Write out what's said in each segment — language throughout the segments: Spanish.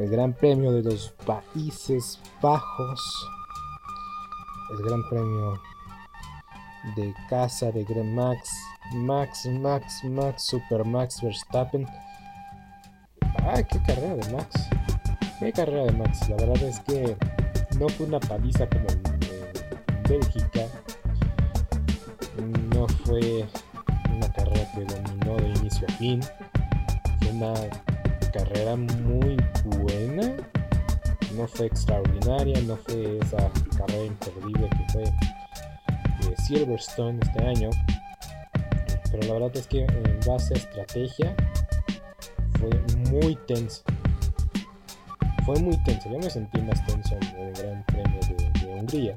el Gran Premio de los Países Bajos, el Gran Premio de casa de Gran Max, Max, Max, Max, Super Max Verstappen. ¡Ay, qué carrera de Max! ¡Qué carrera de Max! La verdad es que no fue una paliza como en, Bélgica. No fue una carrera que dominó de inicio a fin. Fue una carrera muy buena. No fue extraordinaria, no fue esa carrera imperdible que fue de Silverstone este año. Pero la verdad es que en base a estrategia fue muy tenso. Fue muy tenso. Yo me sentí más tenso en el Gran Premio de Hungría.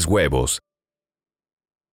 huevos.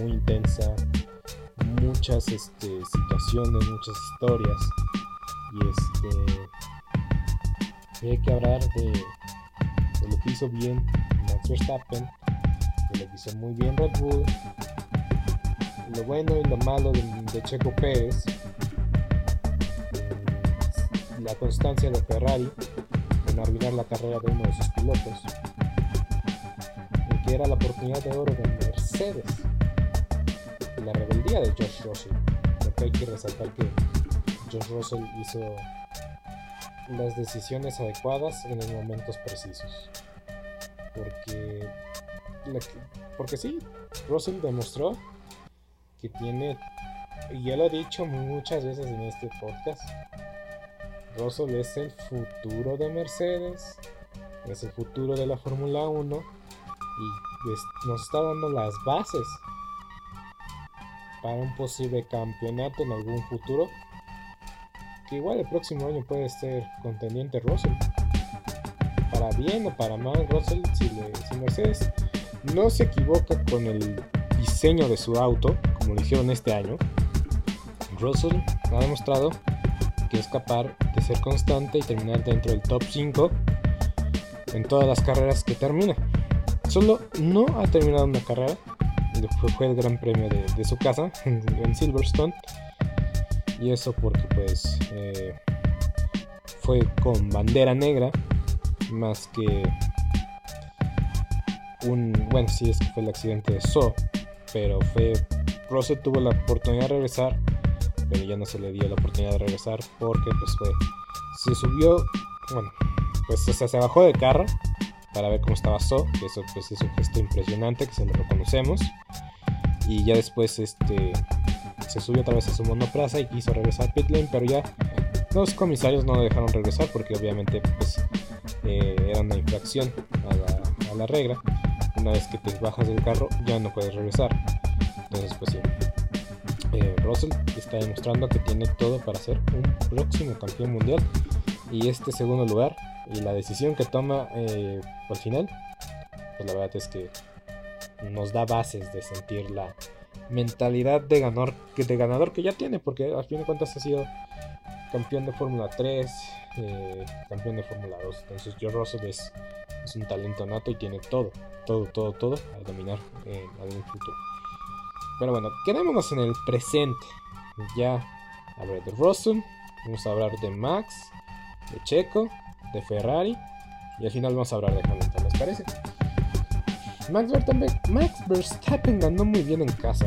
muy intensa, muchas este, situaciones, muchas historias. Y este hay que hablar de, de, lo que hizo bien Max Verstappen, de lo que hizo muy bien Red Bull, lo bueno y lo malo de, Checo Pérez, la constancia de Ferrari en arruinar la carrera de uno de sus pilotos, y era la oportunidad de oro de Mercedes la rebeldía de Josh Russell. Porque hay que resaltar que Josh Russell hizo las decisiones adecuadas en los momentos precisos. Porque, porque sí, Russell demostró que tiene, y ya lo he dicho muchas veces en este podcast, Russell es el futuro de Mercedes, es el futuro de la Fórmula 1 y nos está dando las bases para un posible campeonato en algún futuro. que igual el próximo año puede ser contendiente Russell. Para bien o para mal, Russell, si, si Mercedes no se equivoca con el diseño de su auto, como lo hicieron este año, Russell ha demostrado que es capaz de ser constante y terminar dentro del top 5 en todas las carreras que termina. Solo no ha terminado una carrera, fue, el gran premio de, su casa en, Silverstone. Y eso porque pues eh, fue con bandera negra más que un... Bueno, sí es que fue el accidente de So, pero fue... Russell tuvo la oportunidad de regresar, pero ya no se le dio la oportunidad de regresar porque pues fue... Se subió, bueno, pues se bajó del carro para ver cómo estaba So, que eso pues es un gesto impresionante que se lo reconocemos. Y ya después este se subió otra vez a su monoplaza y quiso regresar a pit lane, pero ya los comisarios no lo dejaron regresar porque obviamente pues eh, era una infracción a la, a la, regla. Una vez que te bajas del carro ya no puedes regresar. Entonces pues sí. Eh, Russell está demostrando que tiene todo para ser un próximo campeón mundial. Y este segundo lugar y la decisión que toma eh, al final, pues la verdad es que nos da bases de sentir la mentalidad de ganador, de ganador que ya tiene, porque al fin de cuentas ha sido campeón de Fórmula 3, eh, campeón de Fórmula 2. Entonces Joe Russell es, un talento nato y tiene todo, todo, todo, todo a dominar en algún futuro. Pero bueno, quedémonos en el presente. Ya hablar de Russell, vamos a hablar de Max, de Checo, de Ferrari y al final vamos a hablar de Hamilton, ¿les parece? Max Verstappen, ganó muy bien en casa.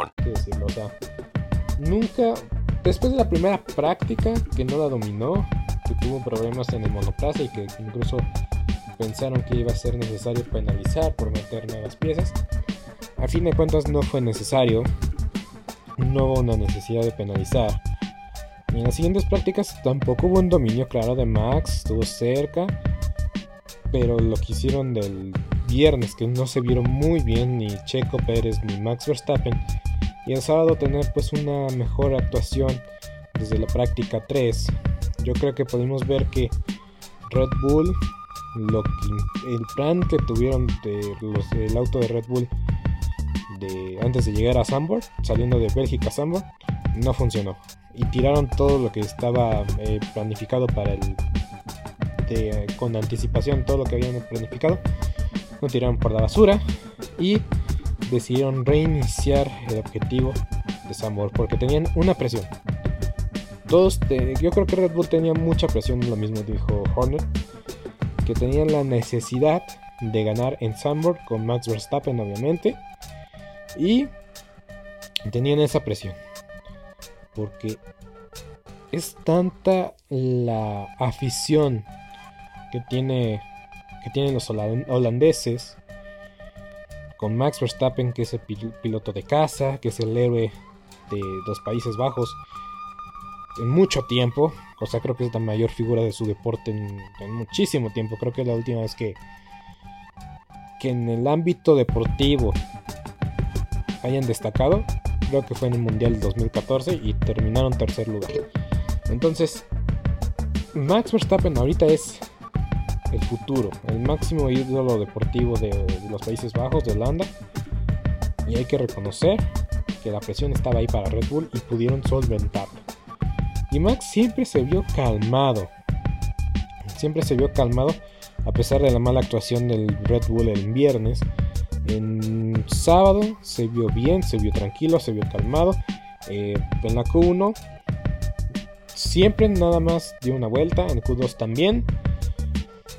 nunca, después de la primera práctica que no la dominó, que tuvo problemas en el monoplaza y que incluso pensaron que iba a ser necesario penalizar por meter nuevas piezas, a fin de cuentas no fue necesario, no hubo una necesidad de penalizar. En las siguientes prácticas tampoco hubo un dominio claro de Max, estuvo cerca, pero lo que hicieron del viernes, que no se vieron muy bien ni Checo Pérez ni Max Verstappen, y el sábado tener pues una mejor actuación desde la práctica 3. Yo creo que podemos ver que Red Bull, lo el plan que tuvieron de el auto de Red Bull de, antes de llegar a Sambor, saliendo de Bélgica a Sambor, no funcionó. Y tiraron todo lo que estaba eh, planificado para el... con anticipación todo lo que habían planificado. Lo tiraron por la basura. Y decidieron reiniciar el objetivo de Sambor porque tenían una presión. Todos, yo creo que Red Bull tenía mucha presión, lo mismo dijo Horner, que tenían la necesidad de ganar en Sambor con Max Verstappen obviamente y tenían esa presión porque es tanta la afición que tiene que tienen los holandeses con Max Verstappen, que es el piloto de casa, que es el héroe de los Países Bajos, en mucho tiempo. O sea, creo que es la mayor figura de su deporte en, muchísimo tiempo. Creo que es la última vez que, que en el ámbito deportivo hayan destacado. Creo que fue en el Mundial 2014 y terminaron tercer lugar. Entonces, Max Verstappen ahorita es el futuro, el máximo ídolo deportivo de, los Países Bajos, de Holanda. Y hay que reconocer que la presión estaba ahí para Red Bull y pudieron solventarlo. Y Max siempre se vio calmado. Siempre se vio calmado a pesar de la mala actuación del Red Bull el viernes. En sábado se vio bien, se vio tranquilo, se vio calmado. Eh, en la Q1 siempre nada más dio una vuelta, en Q2 también.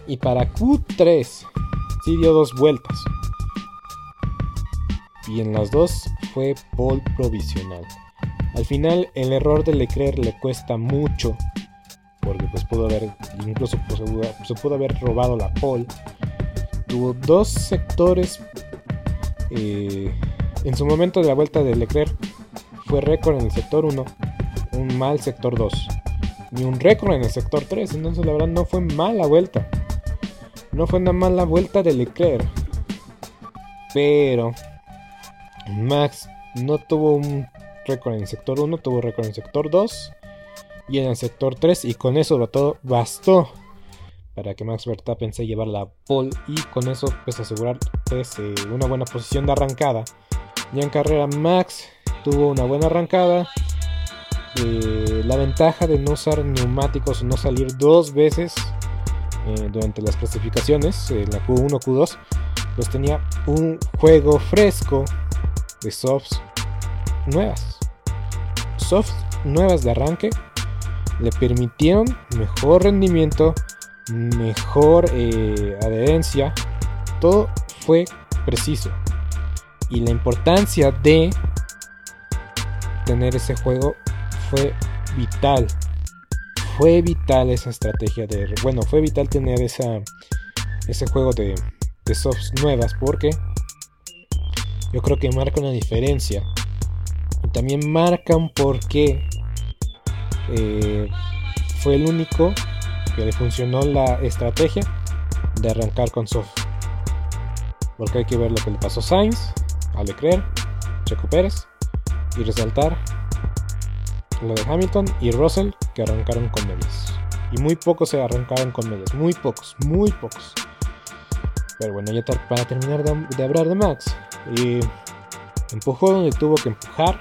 Y para Q3 sí dio dos vueltas. Y en las dos fue pole provisional. Al final el error de Leclerc le cuesta mucho. Porque pues pudo haber, incluso pues, se pudo haber robado la pole. Tuvo dos sectores. Eh, en su momento de la vuelta de Leclerc fue récord en el sector 1. Un mal sector 2. Ni un récord en el sector 3. Entonces la verdad no fue mala vuelta. No fue una mala vuelta de Leclerc. Pero Max no tuvo un récord en el sector 1, tuvo récord en el sector 2 y en el sector 3 y con eso todo bastó para que Max Verstappen se llevara la pole y con eso pues asegurar pues, eh, una buena posición de arrancada. Ya en carrera Max tuvo una buena arrancada. Eh, la ventaja de no usar neumáticos no salir dos veces eh, durante las clasificaciones, la Q1, Q2, pues tenía un juego fresco de softs nuevas. Softs nuevas de arranque le permitieron mejor rendimiento, mejor eh, adherencia. Todo fue preciso. Y la importancia de tener ese juego fue vital. Fue vital esa estrategia de... Bueno, fue vital tener esa, ese juego de, de softs nuevas porque yo creo que marca una diferencia. Y también marca un porqué eh, fue el único que le funcionó la estrategia de arrancar con soft. Porque hay que ver lo que le pasó a Sainz, a Leclerc, Checo Pérez y resaltar lo de Hamilton y Russell que arrancaron con medias. Y muy pocos se arrancaron con medias, muy pocos, muy pocos. Pero bueno, ya para terminar de hablar de Max, y empujó donde tuvo que empujar.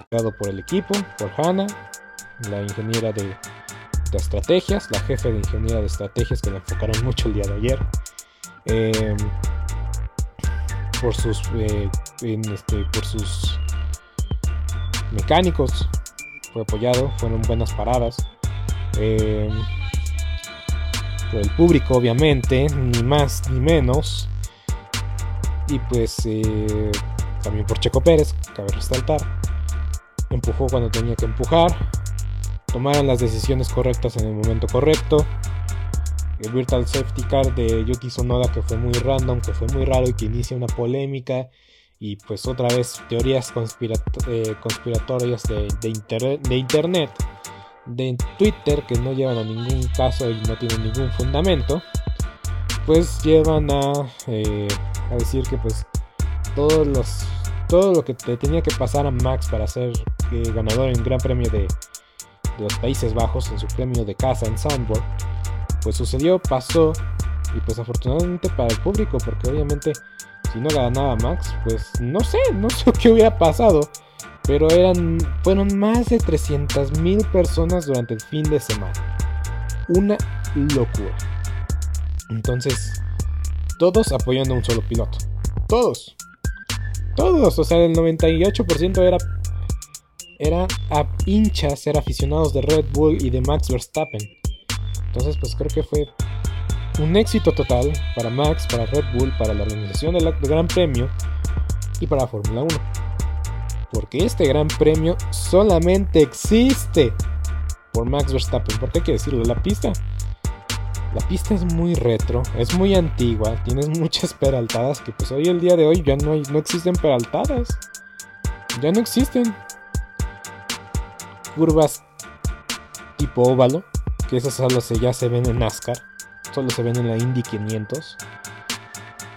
por el equipo, por Hannah, la ingeniera de, estrategias, la jefe de ingeniera de estrategias que la enfocaron mucho el día de ayer. Em, por sus eh, este, por sus mecánicos fue apoyado fueron buenas paradas em, por el público obviamente ni más ni menos y pues eh, también por Checo Pérez cabe resaltar empujó cuando tenía que empujar, tomaron las decisiones correctas en el momento correcto. El Virtual Safety Car de Yuki Sonoda que fue muy random, que fue muy raro y que inicia una polémica. Y pues otra vez teorías eh, conspiratorias de, internet, de Twitter que no llevan a ningún caso y no tienen ningún fundamento. Pues llevan a, eh, a decir que pues todos los todo lo que te tenía que pasar a Max para ser ganador en Gran Premio de, los Países Bajos, en su premio de casa en Sandburg, pues sucedió, pasó, y pues afortunadamente para el público, porque obviamente si no ganaba Max, pues no sé, no sé qué hubiera pasado, pero eran, fueron más de 300.000 personas durante el fin de semana. Una locura. Entonces, todos apoyando a un solo piloto. Todos. Todos, o sea, el 98% era era a hinchas ser aficionados de Red Bull y de Max Verstappen. Entonces, pues creo que fue un éxito total para Max, para Red Bull, para la organización del, Gran Premio y para Fórmula 1. Porque este Gran Premio solamente existe por Max Verstappen. ¿Por qué hay que decirlo? La pista la pista es muy retro, es muy antigua, tienes muchas peraltadas que pues hoy el día de hoy ya no, hay, no existen peraltadas. Ya no existen. Curvas tipo óvalo, que esas solo se, ya se ven en NASCAR, solo se ven en la Indy 500.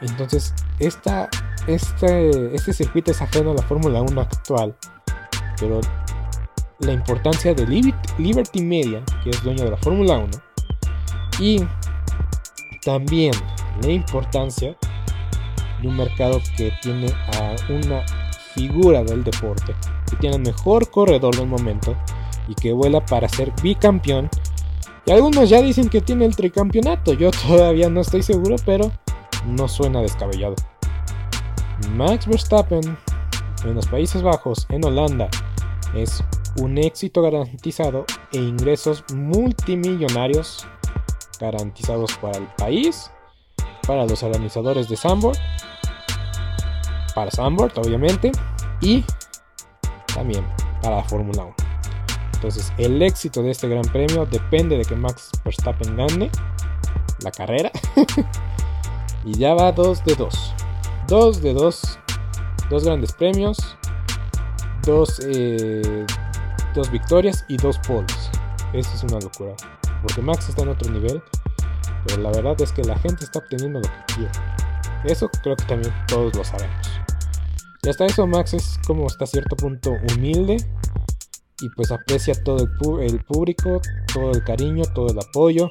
Entonces, esta, este, este circuito es ajeno a la Fórmula 1 actual, pero la importancia de Liberty Media, que es dueño de la Fórmula 1, y también la importancia de un mercado que tiene a una figura del deporte, que tiene el mejor corredor del momento y que vuela para ser bicampeón. Y algunos ya dicen que tiene el tricampeonato, yo todavía no estoy seguro, pero no suena descabellado. Max Verstappen en los Países Bajos, en Holanda, es un éxito garantizado e ingresos multimillonarios garantizados para el país, para los organizadores de Sandboard, para Sandboard obviamente, y también para la Fórmula 1. Entonces el éxito de este gran premio depende de que Max Verstappen gane la carrera. y ya va 2 de 2. 2 de 2. Dos grandes premios. Dos, eh, dos victorias y dos poles. Eso es una locura porque Max está en otro nivel, pero la verdad es que la gente está obteniendo lo que quiere. Eso creo que también todos lo sabemos. Y hasta eso Max es como hasta cierto punto humilde y pues aprecia todo el, público, todo el cariño, todo el apoyo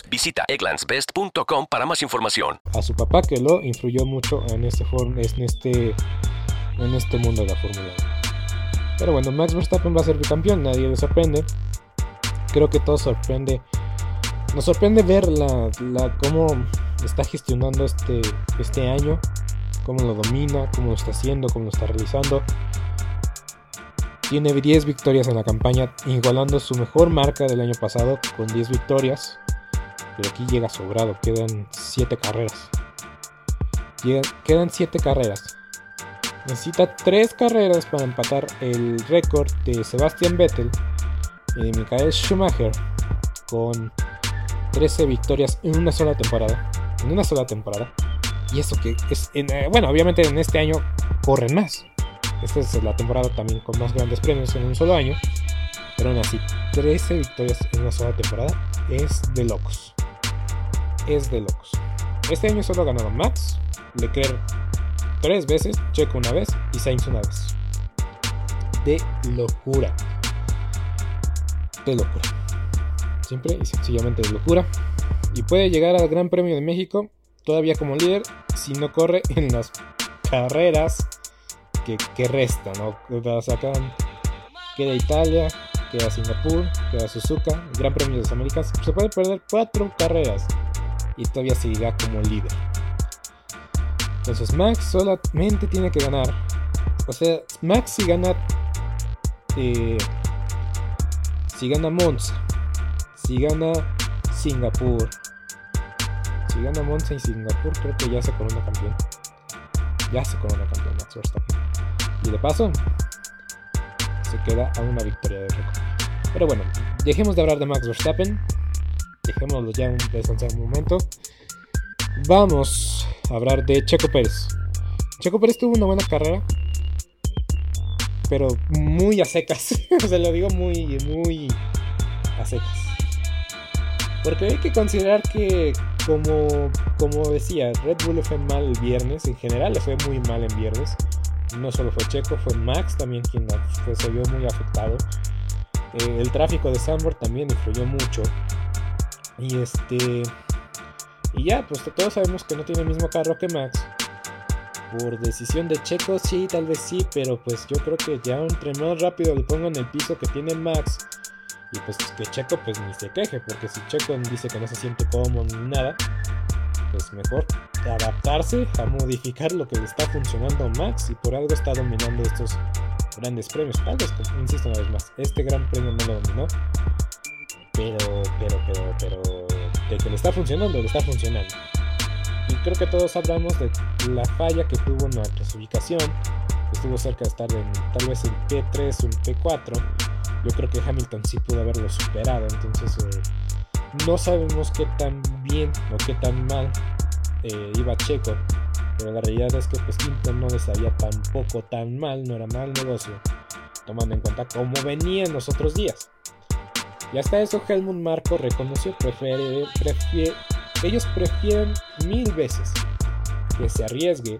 Visita egglandsbest.com para más información. A su papá que lo influyó mucho en este, en este, en este mundo de la Fórmula 1. Pero bueno, Max Verstappen va a ser campeón, nadie le sorprende. Creo que todo sorprende. Nos sorprende ver la, cómo está gestionando este, este año, cómo lo domina, cómo lo está haciendo, cómo lo está realizando. Tiene 10 victorias en la campaña, igualando su mejor marca del año pasado con 10 victorias. Aquí llega sobrado, quedan 7 carreras. quedan 7 carreras. Necesita 3 carreras para empatar el récord de Sebastian Vettel y de Michael Schumacher con 13 victorias en una sola temporada. En una sola temporada. Y eso que es, eh, bueno, obviamente en este año corren más. Esta es la temporada también con más grandes premios en un solo año. Pero aún así, 13 victorias en una sola temporada es de locos. Es de locos. Este año solo ganaron Max, Leclerc tres veces, Checo una vez y Sainz una vez. De locura. De locura. Simple y sencillamente de locura. Y puede llegar al Gran Premio de México todavía como líder si no corre en las carreras que, que restan. ¿no? queda Italia, queda Singapur, queda Suzuka, Gran Premio de las Américas. Se puede perder cuatro carreras y todavía seguirá como líder. Entonces Max solamente tiene que ganar. O sea, Max si gana. Eh, si gana Monza. Si gana Singapur. Si gana Monza y Singapur, creo que ya se corona campeón. Ya se corona campeón Max Verstappen. Y de paso, se queda a una victoria de récord. Pero bueno, dejemos de hablar de Max Verstappen. Dejémoslo ya un, un momento. Vamos a hablar de Checo Pérez. Checo Pérez tuvo una buena carrera, pero muy a secas. Se lo digo muy, muy a secas. Porque hay que considerar que, como, como decía, Red Bull le fue mal el viernes. En general le fue muy mal en viernes. No solo fue Checo, fue Max también quien se vio muy afectado. Eh, el tráfico de Sambor también influyó mucho. Y este. Y ya, pues todos sabemos que no tiene el mismo carro que Max. Por decisión de Checo, sí, tal vez sí, pero pues yo creo que ya entre más rápido le pongo en el piso que tiene Max. Y pues que Checo pues ni se queje, porque si Checo dice que no se siente cómodo ni nada, pues mejor adaptarse a modificar lo que le está funcionando a Max y por algo está dominando estos grandes premios. Tal vez, insisto una vez más, este gran premio no lo dominó, pero, pero, pero, pero que le está funcionando, le está funcionando. Y creo que todos hablamos de la falla que tuvo en la clasificación, que estuvo cerca de estar en tal vez el P3 o el P4. Yo creo que Hamilton sí pudo haberlo superado, entonces eh, no sabemos qué tan bien o qué tan mal eh, iba Checo, pero la realidad es que pues no le sabía tampoco tan mal, no era mal negocio, tomando en cuenta cómo venía en los otros días. Y hasta eso Helmut Marco reconoció, prefiere, ellos prefieren mil veces que se arriesgue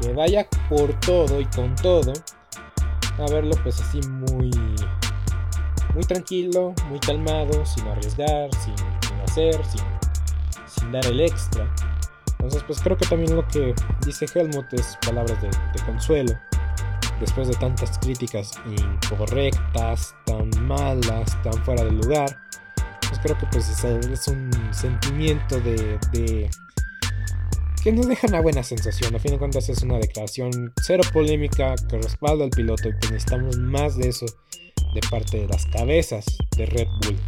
que vaya por todo y con todo. A verlo pues así muy muy tranquilo, muy calmado, sin arriesgar, sin, hacer, sin, dar el extra. Entonces pues creo que también lo que dice Helmut es palabras de, consuelo. después de tantas críticas incorrectas, tan malas, tan fuera de lugar, pues creo que pues es, un sentimiento de, de, que nos deja una buena sensación. A fin de cuentas es una declaración cero polémica que respalda al piloto y pues necesitamos más de eso de parte de las cabezas de Red Bull.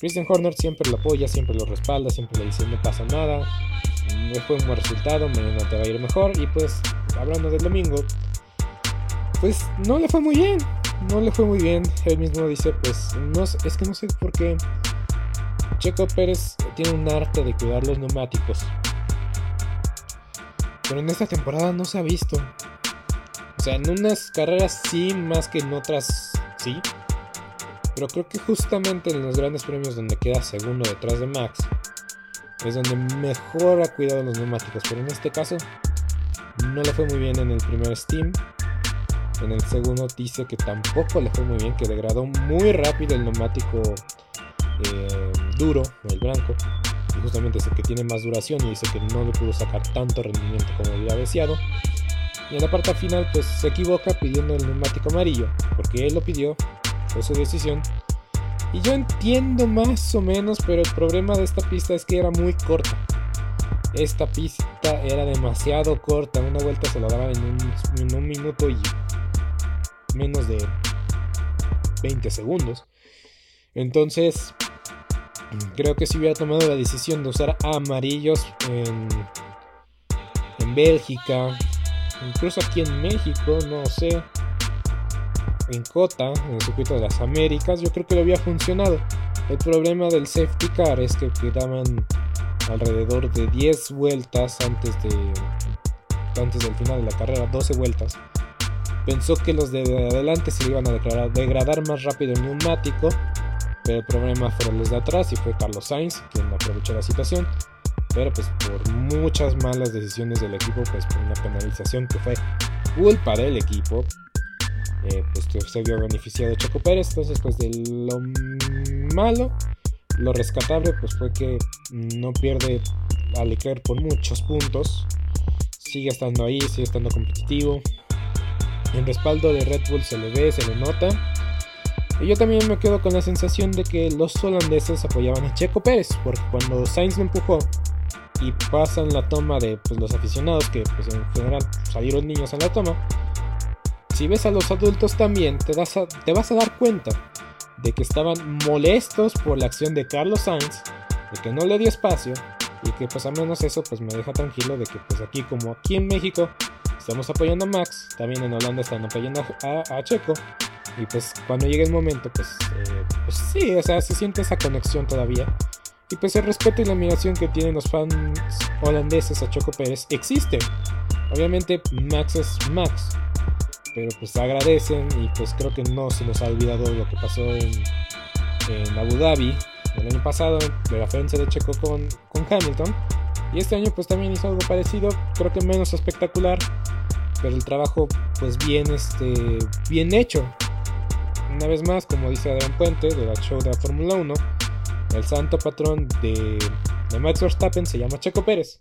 Christian Horner siempre lo apoya, siempre lo respalda, siempre le dice no pasa nada, no fue un buen resultado, mañana te va a ir mejor y pues hablando del domingo, pues no le fue muy bien, no le fue muy bien. Él mismo dice, pues no, es que no sé por qué Checo Pérez tiene un arte de cuidar los neumáticos. Pero en esta temporada no se ha visto. O sea, en unas carreras sí, más que en otras sí. Pero creo que justamente en los grandes premios donde queda segundo detrás de Max, es donde mejor ha cuidado los neumáticos. Pero en este caso, no le fue muy bien en el primer Steam. En el segundo dice que tampoco le fue muy bien, que degradó muy rápido el neumático eh, duro, el blanco. Y justamente es el que tiene más duración y dice que no le pudo sacar tanto rendimiento como hubiera deseado. Y en la parte final pues se equivoca pidiendo el neumático amarillo, porque él lo pidió, fue su decisión. Y yo entiendo más o menos, pero el problema de esta pista es que era muy corta. Esta pista era demasiado corta, una vuelta se la daba en un, en un minuto y menos de 20 segundos. Entonces, creo que si hubiera tomado la decisión de usar amarillos en, en Bélgica, incluso aquí en México, no sé, en Cota, en el circuito de las Américas, yo creo que lo había funcionado. El problema del safety car es que quedaban alrededor de 10 vueltas antes de antes del final de la carrera, 12 vueltas. Pensó que los de adelante se iban a degradar más rápido el neumático, pero el problema fueron los de atrás y fue Carlos Sainz quien aprovechó la situación. Pero pues por muchas malas decisiones del equipo, pues por una penalización que fue culpa del equipo, eh, pues se vio beneficiado Checo Pérez. Entonces pues de lo malo, lo rescatable pues fue que no pierde a Leclerc por muchos puntos. Sigue estando ahí, sigue estando competitivo. En respaldo de Red Bull se le ve, se le nota. Y yo también me quedo con la sensación de que los holandeses apoyaban a Checo Pérez, porque cuando Sainz lo empujó y pasan la toma de pues, los aficionados, que pues, en general salieron niños en la toma, si ves a los adultos también te, te vas a dar cuenta de que estaban molestos por la acción de Carlos Sainz, de que no le dio espacio y que pues al menos eso pues me deja tranquilo de que pues aquí como aquí en México estamos apoyando a Max, también en Holanda están apoyando a, Checo. Y pues cuando llegue el momento, pues, eh, pues, sí, o sea, se siente esa conexión todavía. Y pues el respeto y la admiración que tienen los fans holandeses a Checo Pérez existe. Obviamente Max es Max. Pero pues agradecen y pues creo que no se nos ha olvidado lo que pasó en, Abu Dhabi el año pasado, de la referencia de Checo con, con Hamilton. Y este año pues también hizo algo parecido, creo que menos espectacular, pero el trabajo pues bien, este, bien hecho. Una vez más, como dice Adrián Puente de la show de la Fórmula 1, el santo patrón de, de Max Verstappen se llama Checo Pérez.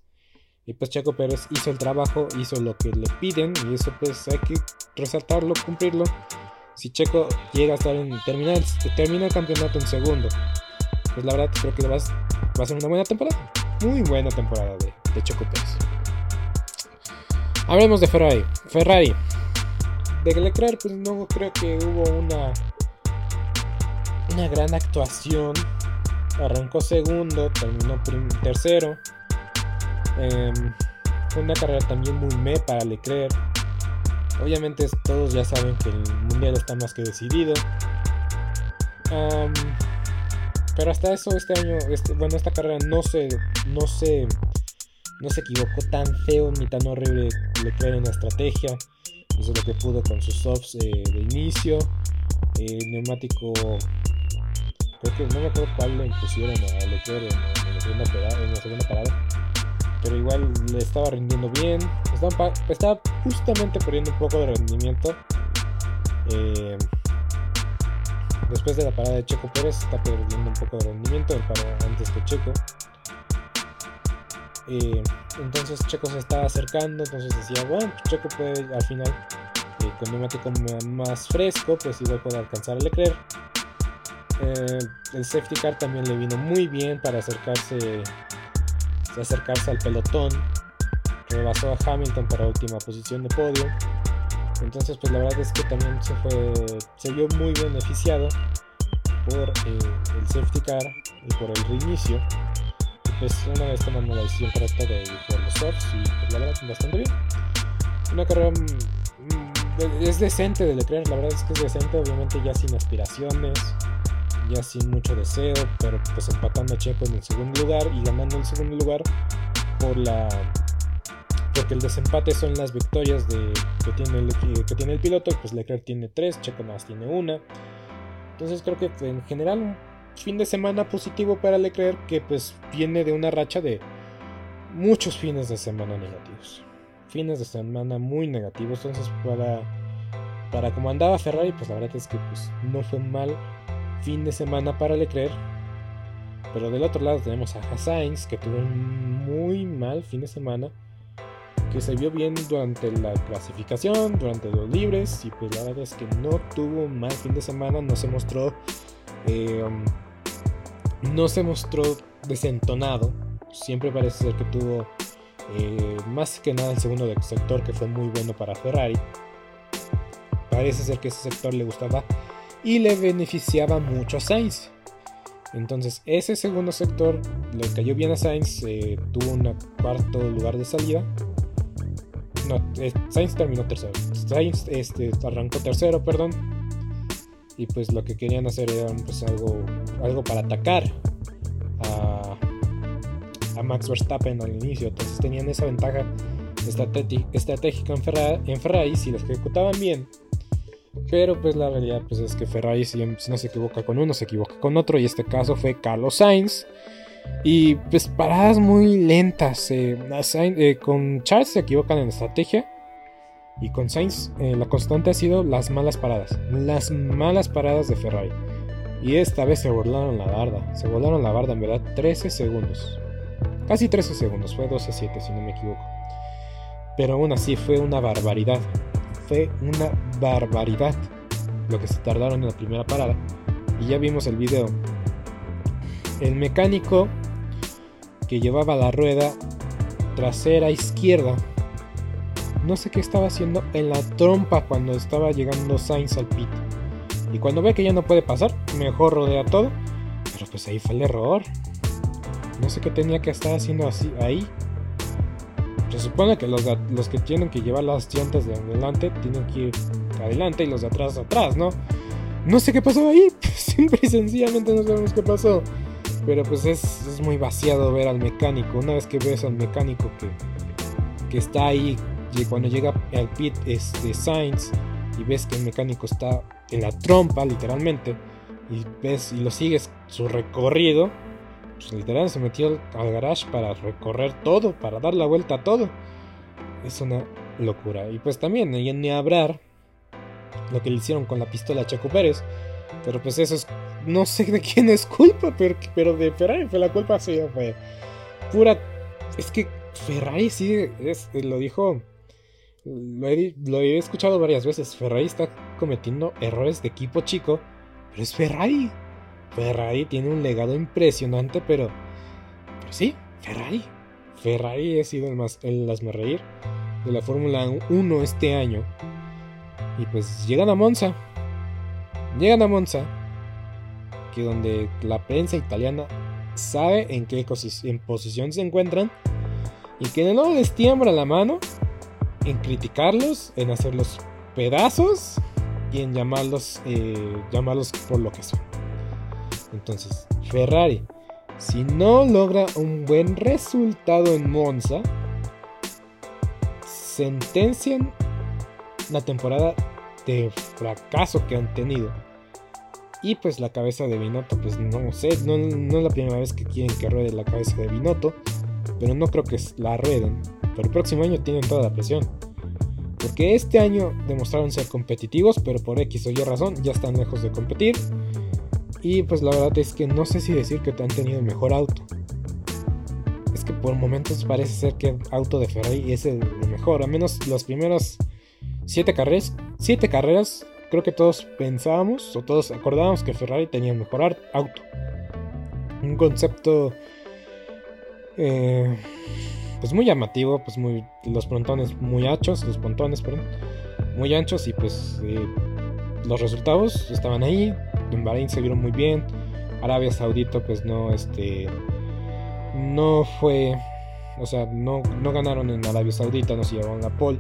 Y pues Checo Pérez hizo el trabajo, hizo lo que le piden y eso pues hay que resaltarlo, cumplirlo. Si Checo llega a estar en terminar, termina el campeonato en segundo, pues la verdad creo que va a ser una buena temporada muy buena temporada de, de Choco Pérez. Hablemos de Ferrari. Ferrari. De Leclerc, pues no creo que hubo una, una gran actuación. Arrancó segundo, terminó tercero. Em, fue una carrera también muy me para Leclerc. Obviamente todos ya saben que el mundial está más que decidido. Pero hasta eso este año, este, bueno, esta carrera no se, no se, no se equivocó tan feo ni tan horrible Leclerc en la estrategia. Hizo lo que pudo con sus softs eh, de inicio. Neumático, creo que no me acuerdo cuál le impusieron a Leclerc en, la segunda parada, en la segunda parada. Pero igual le estaba rindiendo bien. Estaba, justamente perdiendo un poco de rendimiento. Eh, Después de la parada de Checo Pérez está perdiendo un poco de rendimiento, el antes que Checo. Entonces Checo se estaba acercando, entonces decía, bueno, Checo puede al final eh, con neumático más fresco, pues igual puede alcanzar a Leclerc. Eh, el safety car también le vino muy bien para acercarse, acercarse al pelotón. Rebasó a Hamilton para última posición de podio. Entonces, pues la verdad es que también se fue, se vio muy beneficiado por eh, el safety car y por el reinicio. Pues una vez tomando la decisión correcta de ir por los softs y pues la verdad bastante bien. Una carrera mm, mm, es decente de Leclerc, la verdad es que es decente, obviamente ya sin aspiraciones, ya sin mucho deseo, pero pues empatando a Checo en el segundo lugar y ganando el segundo lugar por la porque el desempate son las victorias de, que, tiene el, que tiene el piloto, pues Leclerc tiene tres, Checo más tiene una. Entonces creo que en general fin de semana positivo para Leclerc que pues viene de una racha de muchos fines de semana negativos. Fines de semana muy negativos. Entonces para, para como andaba Ferrari, pues la verdad es que pues, no fue mal fin de semana para Leclerc. Pero del otro lado tenemos a Sainz, que tuvo un muy mal fin de semana. Que se vio bien durante la clasificación, durante los libres. Y pues la verdad es que no tuvo un mal fin de semana. No se mostró. Eh, um, no se mostró desentonado. Siempre parece ser que tuvo eh, más que nada el segundo sector que fue muy bueno para Ferrari. Parece ser que ese sector le gustaba y le beneficiaba mucho a Sainz. Entonces ese segundo sector le cayó bien a Sainz, eh, tuvo un cuarto lugar de salida. No, Sainz terminó tercero. Sainz este, arrancó tercero, perdón. Y pues lo que querían hacer era pues, algo, algo para atacar a, a Max Verstappen al inicio. Entonces tenían esa ventaja estratégica en en Ferrari si lo ejecutaban bien pero pues la realidad pues es que Ferrari si, no se equivoca con uno, se equivoca con otro. Y este caso fue Carlos Sainz. Y pues paradas muy lentas. Eh, eh, con Charles se equivocan en estrategia. Y con Sainz eh, la constante ha sido las malas paradas. Las malas paradas de Ferrari. Y esta vez se volaron la barda. Se volaron la barda en verdad 13 segundos. Casi 13 segundos. Fue 12-7 si no me equivoco. Pero aún así fue una barbaridad fue una barbaridad lo que se tardaron en la primera parada. Y ya vimos el video. El mecánico que llevaba la rueda trasera izquierda. No sé qué estaba haciendo en la trompa cuando estaba llegando Sainz al pit. Y cuando ve que ya no puede pasar, mejor rodea todo. Pero pues ahí fue el error. No sé qué tenía que estar haciendo así ahí. Se supone que los, los que tienen que llevar las llantas de adelante tienen que ir adelante y los de atrás atrás, ¿no? No sé qué pasó ahí, simple y sencillamente no sabemos qué pasó. Pero pues es, es, muy vaciado ver al mecánico. Una vez que ves al mecánico que, que está ahí, cuando llega al pit este Sainz y ves que el mecánico está en la trompa, literalmente, y ves y lo sigues su recorrido, pues, literal se metió al garage para recorrer todo, para dar la vuelta a todo. Es una locura. Y pues también, ni hablar lo que le hicieron con la pistola a Chaco Pérez. Pero pues eso es, no sé de quién es culpa, pero, pero de Ferrari fue la culpa suya, fue pura... Es que Ferrari sí, lo dijo, lo he, lo he escuchado varias veces, Ferrari está cometiendo errores de equipo chico, pero es Ferrari. Ferrari tiene un legado impresionante, pero, pero sí, Ferrari. Ferrari ha sido el más el reír de la Fórmula 1 este año. Y pues llegan a Monza. Llegan a Monza. Que donde la prensa italiana sabe en qué posición se encuentran. Y que no les tiembla la mano en criticarlos, en hacerlos pedazos y en llamarlos, eh, llamarlos por lo que son. Entonces, Ferrari, si no logra un buen resultado en Monza, sentencian la temporada de fracaso que han tenido. Y pues la cabeza de Binotto, pues no sé, no, es la primera vez que quieren que ruede la cabeza de Binotto, pero no creo que la rueden. El próximo año tienen toda la presión. Porque este año demostraron ser competitivos, pero por X o Y razón ya están lejos de competir. Y pues la verdad es que no sé si decir que han tenido el mejor auto. Es que por momentos parece ser que el auto de Ferrari es el mejor. Al menos los primeros 7 carreras, 7 carreras, creo que todos pensábamos o todos acordábamos que Ferrari tenía el mejor auto. Un concepto eh, pues muy llamativo, pues muy los frontones muy anchos, los pontones, perdón, muy anchos y pues eh, los resultados estaban ahí. En Bahrein se vieron muy bien. Arabia Saudita pues no este no fue o sea, no, no ganaron en Arabia Saudita, no se llevaron la pole,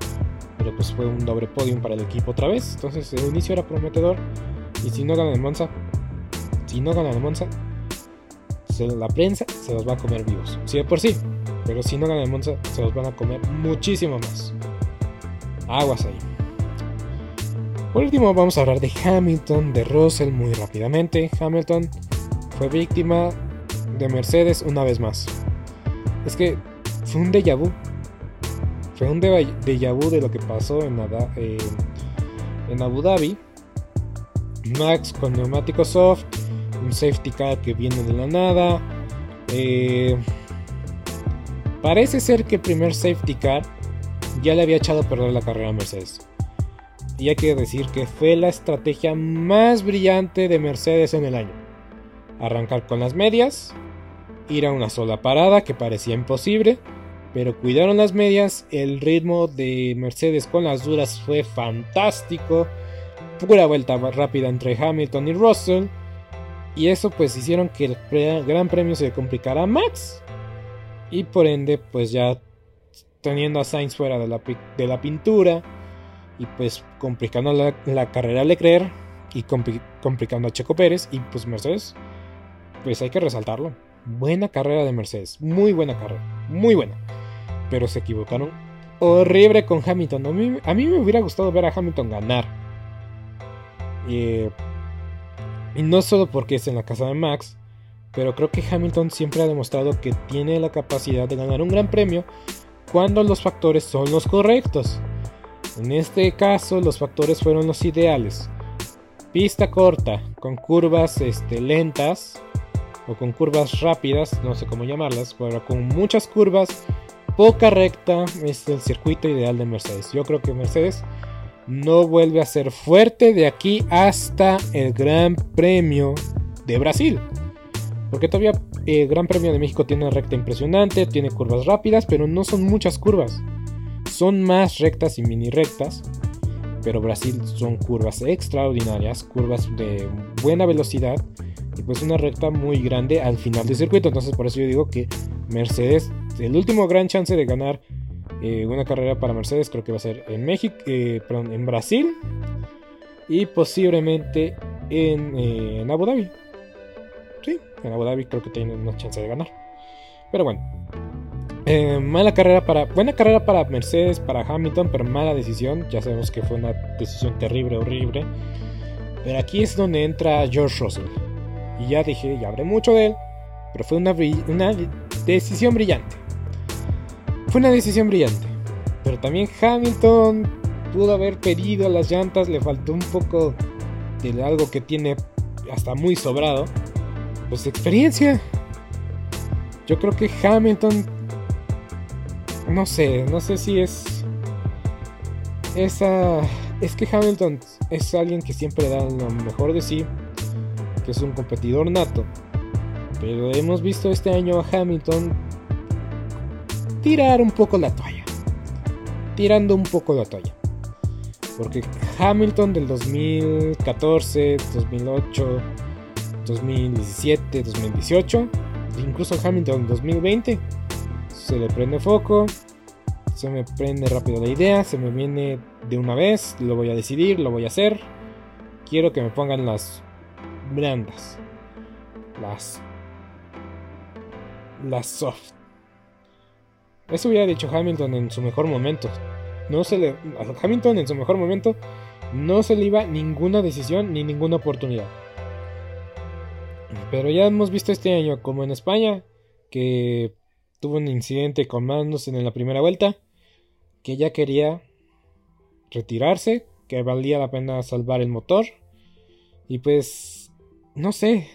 pero pues fue un doble podium para el equipo otra vez. Entonces el inicio era prometedor. Y si no ganan en Monza, si no ganan en Monza, la prensa se los va a comer vivos. Sí, de por sí. Pero si no ganan en Monza, se los van a comer muchísimo más. Aguas ahí. Por último, vamos a hablar de Hamilton, de Russell muy rápidamente. Hamilton fue víctima de Mercedes una vez más. Es que fue un déjà vu. Fue un déjà vu de lo que pasó en, eh, en Abu Dhabi. Max con neumático soft, un safety car que viene de la nada. Eh, parece ser que el primer safety car ya le había echado a perder la carrera a Mercedes. Y hay que decir que fue la estrategia más brillante de Mercedes en el año. Arrancar con las medias, ir a una sola parada que parecía imposible, pero cuidaron las medias, el ritmo de Mercedes con las duras fue fantástico, pura vuelta rápida entre Hamilton y Russell, y eso pues hicieron que el Gran Premio se complicara a Max, y por ende pues ya teniendo a Sainz fuera de la, de la pintura, y pues complicando la, carrera a Leclerc, y complicando a Checo Pérez, y pues Mercedes, pues hay que resaltarlo. Buena carrera de Mercedes, muy buena carrera, muy buena. Pero se equivocaron horrible con Hamilton. A mí, me hubiera gustado ver a Hamilton ganar. y no solo porque es en la casa de Max, pero creo que Hamilton siempre ha demostrado que tiene la capacidad de ganar un gran premio cuando los factores son los correctos. En este caso los factores fueron los ideales. Pista corta, con curvas este, lentas, o con curvas rápidas, no sé cómo llamarlas, pero con muchas curvas, poca recta, es el circuito ideal de Mercedes. Yo creo que Mercedes no vuelve a ser fuerte de aquí hasta el Gran Premio de Brasil. Porque todavía el Gran Premio de México tiene una recta impresionante, tiene curvas rápidas, pero no son muchas curvas. Son más rectas y mini rectas. Pero Brasil son curvas extraordinarias, curvas de buena velocidad y pues una recta muy grande al final del circuito. Entonces por eso yo digo que Mercedes, el último gran chance de ganar eh, una carrera para Mercedes creo que va a ser en México, eh, perdón, en Brasil y posiblemente en, eh, en, Abu Dhabi. En Abu Dhabi creo que tiene una chance de ganar. Pero bueno. mala carrera para. Buena carrera para Mercedes, para Hamilton, pero mala decisión. Ya sabemos que fue una decisión terrible, horrible. Pero aquí es donde entra George Russell. Y ya dije, ya hablé mucho de él, pero fue una, una decisión brillante. Fue una decisión brillante. Pero también Hamilton pudo haber pedido las llantas, le faltó un poco de algo que tiene hasta muy sobrado. Pues experiencia. Yo creo que Hamilton... No sé, no sé si es... Esa... Es que Hamilton es alguien que siempre da lo mejor de sí que es un competidor nato. Pero hemos visto este año a Hamilton tirar un poco la toalla. Tirando un poco la toalla. Porque Hamilton del 2014, 2008, 2017, 2018, incluso Hamilton 2020, se le prende foco, se me prende rápido la idea, se me viene de una vez, lo voy a decidir, lo voy a hacer. Quiero que me pongan las blandas. Las. Las soft. Eso hubiera dicho Hamilton en su mejor momento. No se le. A Hamilton en su mejor momento no se le iba ninguna decisión ni ninguna oportunidad. Pero ya hemos visto este año, como en España, que tuvo un incidente con Magnus en la primera vuelta, que ya quería retirarse, que valía la pena salvar el motor. Y pues no sé.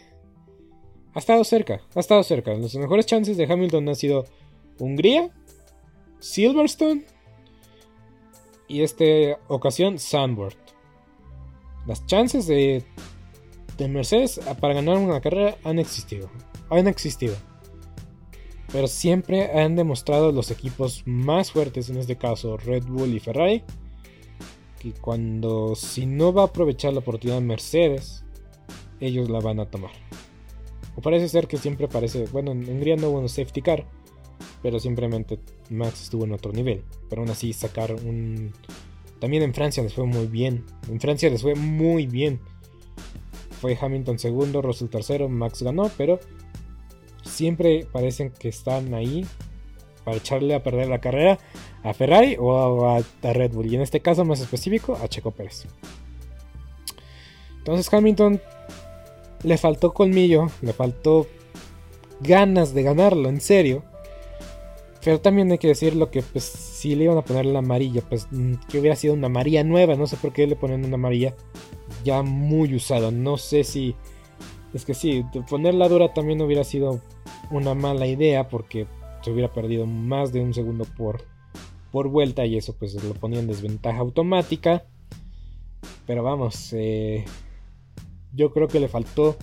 Ha estado cerca, ha estado cerca. Las mejores chances de Hamilton han sido Hungría, Silverstone y esta ocasión Sandworth. Las chances de, de Mercedes para ganar una carrera han existido. Han existido. Pero siempre han demostrado los equipos más fuertes, en este caso Red Bull y Ferrari, que cuando si no va a aprovechar la oportunidad Mercedes, ellos la van a tomar. O parece ser que siempre parece, bueno, en Hungría no hubo un safety car, pero simplemente Max estuvo en otro nivel. Pero aún así sacar un... También en Francia les fue muy bien. En Francia les fue muy bien. Fue Hamilton segundo, Russell tercero, Max ganó, pero siempre parecen que están ahí para echarle a perder la carrera a Ferrari o a, Red Bull. Y en este caso más específico a Checo Pérez. Entonces Hamilton le faltó colmillo, le faltó ganas de ganarlo, en serio. Pero también hay que decir lo que pues si le iban a poner la amarilla, pues mm, que hubiera sido una amarilla nueva, no sé por qué le ponen una amarilla ya muy usada, no sé si es que sí, ponerla dura también hubiera sido una mala idea porque se hubiera perdido más de un segundo por por vuelta y eso pues lo ponía en desventaja automática. Pero vamos, eh, yo creo que le faltó.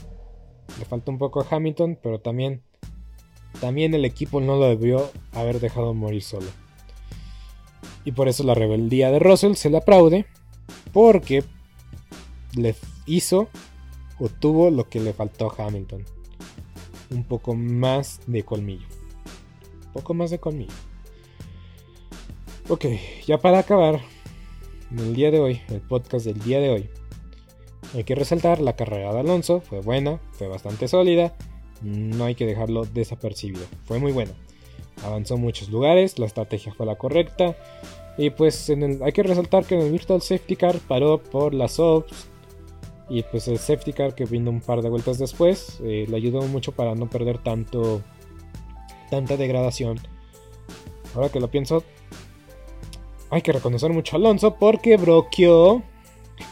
Le faltó un poco a Hamilton, pero también. También el equipo no lo debió haber dejado morir solo. Y por eso la rebeldía de Russell se le aplaude. Porque le hizo o tuvo lo que le faltó a Hamilton. Un poco más de colmillo. Un poco más de colmillo. Ok, ya para acabar, en el día de hoy, el podcast del día de hoy, hay que resaltar, la carrera de Alonso fue buena, fue bastante sólida, no hay que dejarlo desapercibido, fue muy buena. Avanzó muchos lugares, la estrategia fue la correcta. Y pues hay que resaltar que en el Virtual Safety Car paró por las ops. Y pues el Safety Car que vino un par de vueltas después eh, le ayudó mucho para no perder tanto tanta degradación. Ahora que lo pienso, hay que reconocer mucho a Alonso porque bloqueó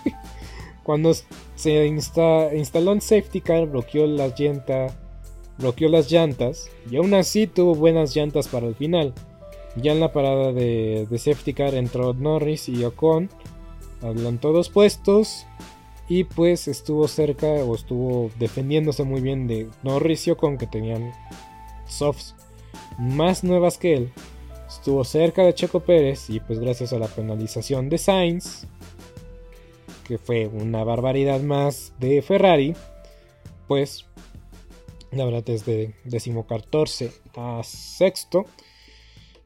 Cuando se instaló en safety car, bloqueó las llantas, bloqueó las llantas y aún así tuvo buenas llantas para el final. Ya en la parada de, safety car entró Norris y Ocon, adelantó dos puestos y pues estuvo cerca o estuvo defendiéndose muy bien de Norris y Ocon que tenían softs más nuevas que él. Estuvo cerca de Checo Pérez y pues gracias a la penalización de Sainz que fue una barbaridad más de Ferrari, pues la verdad desde decimocatorce a sexto,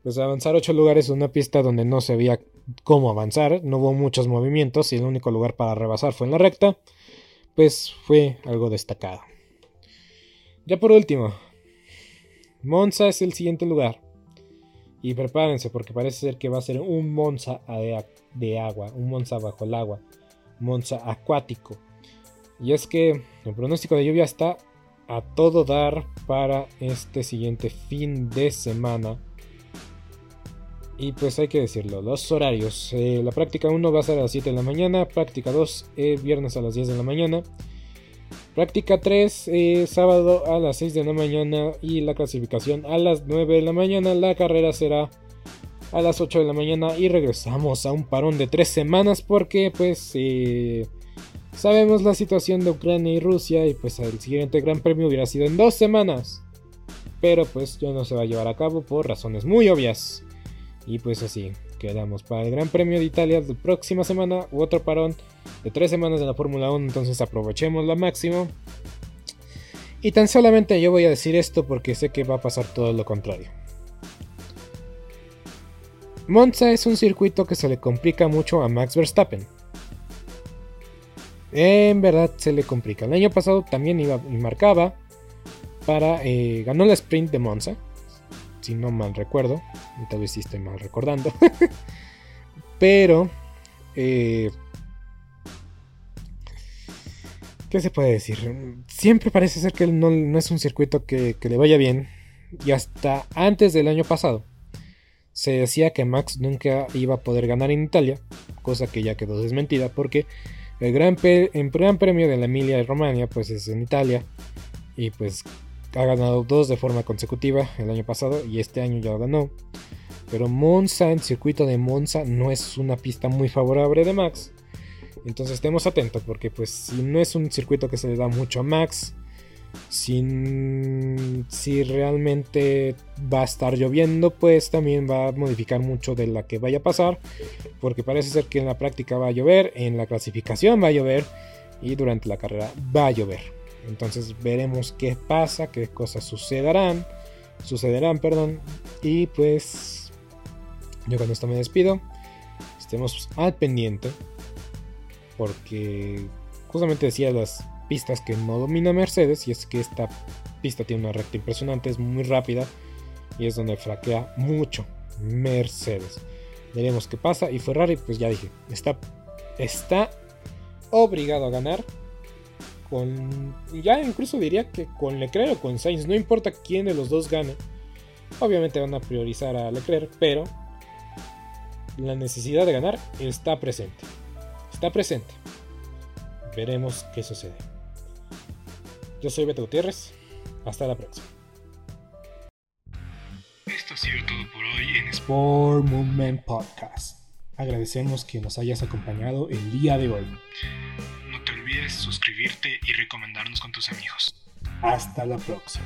pues avanzar ocho lugares en una pista donde no se veía cómo avanzar, no hubo muchos movimientos y el único lugar para rebasar fue en la recta, pues fue algo destacado. Ya por último, Monza es el siguiente lugar. Y prepárense porque parece ser que va a ser un Monza de agua, un Monza bajo el agua. Monza acuático. Y es que el pronóstico de lluvia está a todo dar para este siguiente fin de semana. Y pues hay que decirlo, los horarios. Eh, la práctica 1 va a ser a las 7 de la mañana, práctica 2 eh, viernes a las 10 de la mañana, práctica 3 eh, sábado a las 6 de la mañana y la clasificación a las 9 de la mañana. La carrera será a las 8 de la mañana y regresamos a un parón de 3 semanas porque pues eh, sabemos la situación de Ucrania y Rusia y pues el siguiente gran premio hubiera sido en 2 semanas. Pero pues ya no se va a llevar a cabo por razones muy obvias. Y pues así, quedamos para el Gran Premio de Italia de próxima semana u otro parón de 3 semanas de la Fórmula 1, entonces aprovechemos lo máximo. Y tan solamente yo voy a decir esto porque sé que va a pasar todo lo contrario. Monza es un circuito que se le complica mucho a Max Verstappen. En verdad se le complica. El año pasado también iba y marcaba para eh, ganó la sprint de Monza, si no mal recuerdo, tal vez sí estoy mal recordando, pero eh, ¿qué se puede decir? Siempre parece ser que no, no es un circuito que le vaya bien y hasta antes del año pasado se decía que Max nunca iba a poder ganar en Italia, cosa que ya quedó desmentida porque el gran, premio de la Emilia Romagna pues es en Italia y pues ha ganado dos de forma consecutiva el año pasado y este año ya ganó. Pero Monza, el circuito de Monza no es una pista muy favorable de Max. Entonces estemos atentos porque pues si no es un circuito que se le da mucho a Max, si, si realmente va a estar lloviendo, pues también va a modificar mucho de la que vaya a pasar, porque parece ser que en la práctica va a llover, en la clasificación va a llover y durante la carrera va a llover. Entonces veremos qué pasa, qué cosas sucederán, sucederán, perdón, y pues yo con esto me despido. Estemos al pendiente, porque justamente decía las pistas que no domina Mercedes y es que esta pista tiene una recta impresionante, es muy rápida y es donde flaquea mucho Mercedes. Veremos qué pasa y Ferrari pues ya dije, está, está obligado a ganar con ya incluso diría que con Leclerc o con Sainz, no importa quién de los dos gane. Obviamente van a priorizar a Leclerc, pero la necesidad de ganar está presente. Está presente. Veremos qué sucede. Yo soy Beto Gutiérrez. Hasta la próxima. Esto ha sido todo por hoy en Sport Movement Podcast. Agradecemos que nos hayas acompañado el día de hoy. Suscribirte y recomendarnos con tus amigos. Hasta la próxima.